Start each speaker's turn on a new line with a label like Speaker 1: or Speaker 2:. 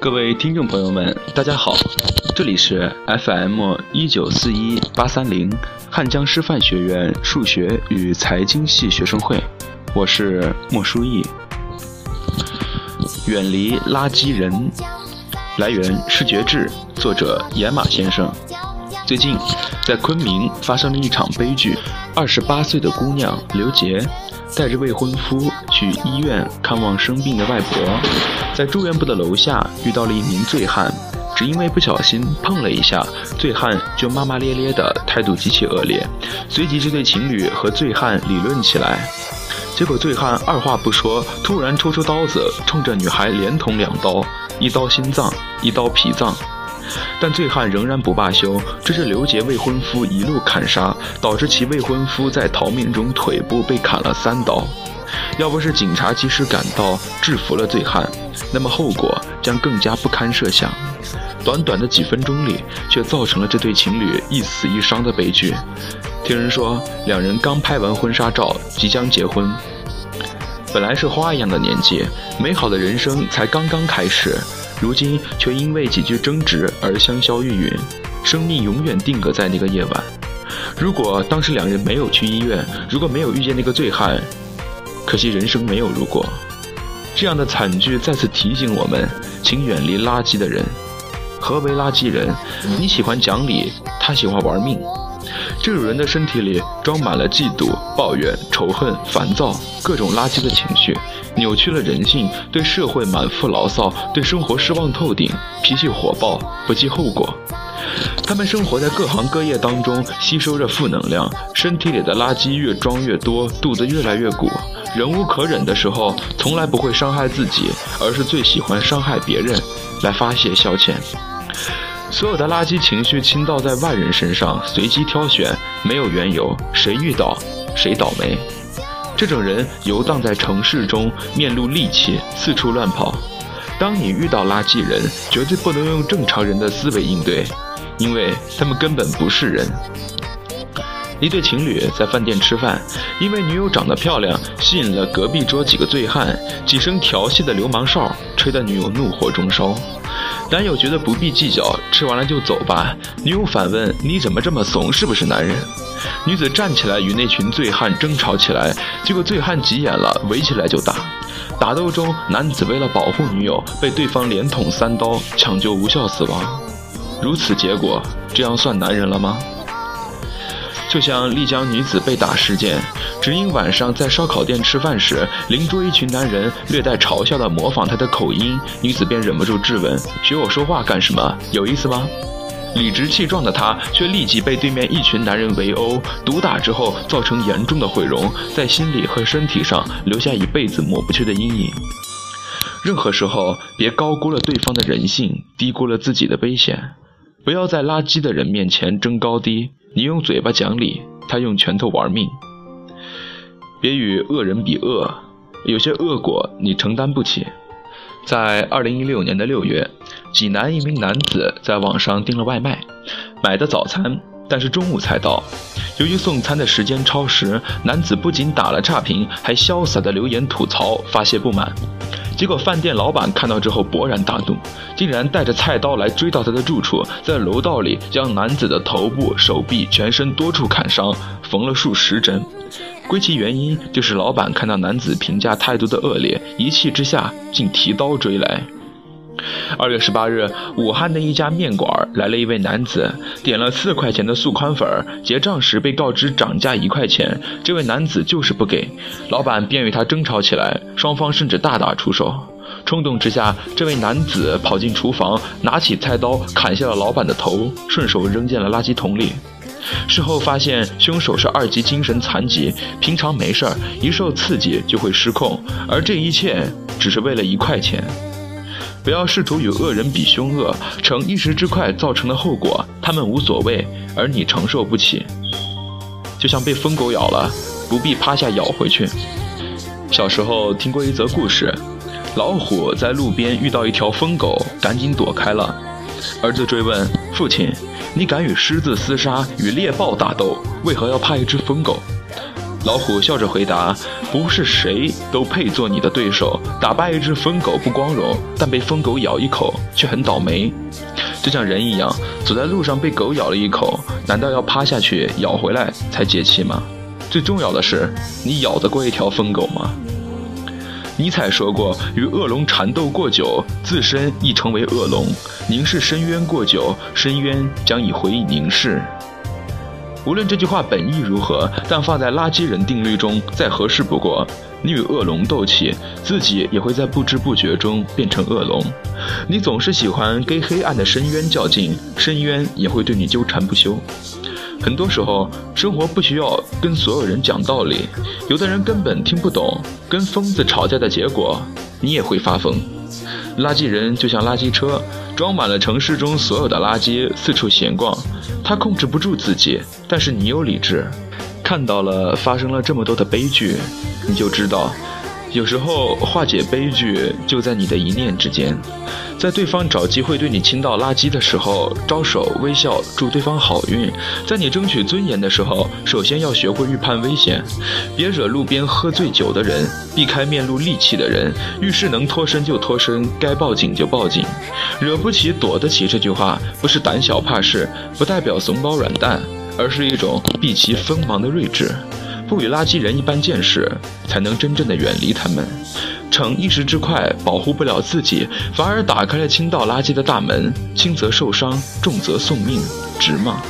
Speaker 1: 各位听众朋友们，大家好，这里是 FM 一九四一八三零汉江师范学院数学与财经系学生会，我是莫书义。远离垃圾人，来源视觉志，作者野马先生。最近，在昆明发生了一场悲剧，二十八岁的姑娘刘杰。带着未婚夫去医院看望生病的外婆，在住院部的楼下遇到了一名醉汉，只因为不小心碰了一下，醉汉就骂骂咧咧的态度极其恶劣。随即这对情侣和醉汉理论起来，结果醉汉二话不说，突然抽出刀子，冲着女孩连捅两刀，一刀心脏，一刀脾脏。但醉汉仍然不罢休，追着刘杰未婚夫一路砍杀，导致其未婚夫在逃命中腿部被砍了三刀。要不是警察及时赶到制服了醉汉，那么后果将更加不堪设想。短短的几分钟里，却造成了这对情侣一死一伤的悲剧。听人说，两人刚拍完婚纱照，即将结婚。本来是花一样的年纪，美好的人生才刚刚开始。如今却因为几句争执而香消玉殒，生命永远定格在那个夜晚。如果当时两人没有去医院，如果没有遇见那个醉汉，可惜人生没有如果。这样的惨剧再次提醒我们，请远离垃圾的人。何为垃圾人？你喜欢讲理，他喜欢玩命。这种人的身体里装满了嫉妒、抱怨、仇恨、烦躁，各种垃圾的情绪，扭曲了人性，对社会满腹牢骚，对生活失望透顶，脾气火爆，不计后果。他们生活在各行各业当中，吸收着负能量，身体里的垃圾越装越多，肚子越来越鼓。忍无可忍的时候，从来不会伤害自己，而是最喜欢伤害别人，来发泄消遣。所有的垃圾情绪倾倒在外人身上，随机挑选，没有缘由，谁遇到谁倒霉。这种人游荡在城市中，面露戾气，四处乱跑。当你遇到垃圾人，绝对不能用正常人的思维应对，因为他们根本不是人。一对情侣在饭店吃饭，因为女友长得漂亮，吸引了隔壁桌几个醉汉，几声调戏的流氓哨，吹得女友怒火中烧。男友觉得不必计较，吃完了就走吧。女友反问：“你怎么这么怂？是不是男人？”女子站起来与那群醉汉争吵起来，结果醉汉急眼了，围起来就打。打斗中，男子为了保护女友，被对方连捅三刀，抢救无效死亡。如此结果，这样算男人了吗？就像丽江女子被打事件，只因晚上在烧烤店吃饭时，邻桌一群男人略带嘲笑地模仿她的口音，女子便忍不住质问：“学我说话干什么？有意思吗？”理直气壮的她却立即被对面一群男人围殴，毒打之后造成严重的毁容，在心理和身体上留下一辈子抹不去的阴影。任何时候，别高估了对方的人性，低估了自己的危险。不要在垃圾的人面前争高低。你用嘴巴讲理，他用拳头玩命。别与恶人比恶，有些恶果你承担不起。在二零一六年的六月，济南一名男子在网上订了外卖，买的早餐，但是中午才到。由于送餐的时间超时，男子不仅打了差评，还潇洒的留言吐槽，发泄不满。结果饭店老板看到之后勃然大怒，竟然带着菜刀来追到他的住处，在楼道里将男子的头部、手臂、全身多处砍伤，缝了数十针。归其原因，就是老板看到男子评价态度的恶劣，一气之下竟提刀追来。二月十八日，武汉的一家面馆来了一位男子，点了四块钱的素宽粉，结账时被告知涨价一块钱，这位男子就是不给，老板便与他争吵起来，双方甚至大打出手。冲动之下，这位男子跑进厨房，拿起菜刀砍下了老板的头，顺手扔进了垃圾桶里。事后发现，凶手是二级精神残疾，平常没事儿，一受刺激就会失控，而这一切只是为了一块钱。不要试图与恶人比凶恶，逞一时之快造成的后果，他们无所谓，而你承受不起。就像被疯狗咬了，不必趴下咬回去。小时候听过一则故事，老虎在路边遇到一条疯狗，赶紧躲开了。儿子追问父亲：“你敢与狮子厮杀，与猎豹打斗，为何要怕一只疯狗？”老虎笑着回答：“不是谁都配做你的对手。打败一只疯狗不光荣，但被疯狗咬一口却很倒霉。就像人一样，走在路上被狗咬了一口，难道要趴下去咬回来才解气吗？最重要的是，你咬得过一条疯狗吗？”尼采说过：“与恶龙缠斗过久，自身亦成为恶龙；凝视深渊过久，深渊将以回忆凝视。”无论这句话本意如何，但放在垃圾人定律中再合适不过。你与恶龙斗气，自己也会在不知不觉中变成恶龙。你总是喜欢跟黑暗的深渊较劲，深渊也会对你纠缠不休。很多时候，生活不需要跟所有人讲道理，有的人根本听不懂。跟疯子吵架的结果，你也会发疯。垃圾人就像垃圾车，装满了城市中所有的垃圾，四处闲逛。他控制不住自己，但是你有理智，看到了发生了这么多的悲剧，你就知道。有时候化解悲剧就在你的一念之间，在对方找机会对你倾倒垃圾的时候，招手微笑祝对方好运；在你争取尊严的时候，首先要学会预判危险，别惹路边喝醉酒的人，避开面露戾气的人。遇事能脱身就脱身，该报警就报警。惹不起躲得起这句话，不是胆小怕事，不代表怂包软蛋，而是一种避其锋芒的睿智。不与垃圾人一般见识，才能真正的远离他们。逞一时之快，保护不了自己，反而打开了倾倒垃圾的大门。轻则受伤，重则送命，值吗？